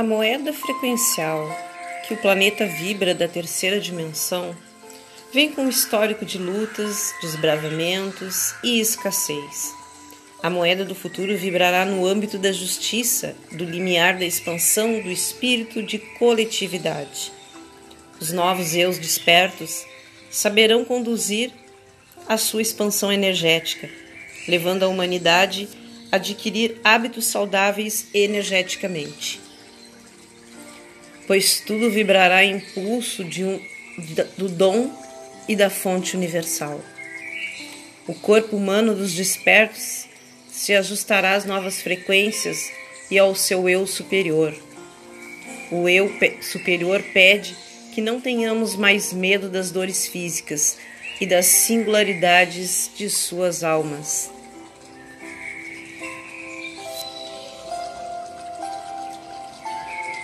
A moeda frequencial que o planeta vibra da terceira dimensão vem com um histórico de lutas, desbravamentos e escassez. A moeda do futuro vibrará no âmbito da justiça, do limiar da expansão do espírito de coletividade. Os novos eus despertos saberão conduzir a sua expansão energética, levando a humanidade a adquirir hábitos saudáveis energeticamente pois tudo vibrará em impulso de um, do dom e da fonte universal. O corpo humano dos despertos se ajustará às novas frequências e ao seu eu superior. O eu superior pede que não tenhamos mais medo das dores físicas e das singularidades de suas almas.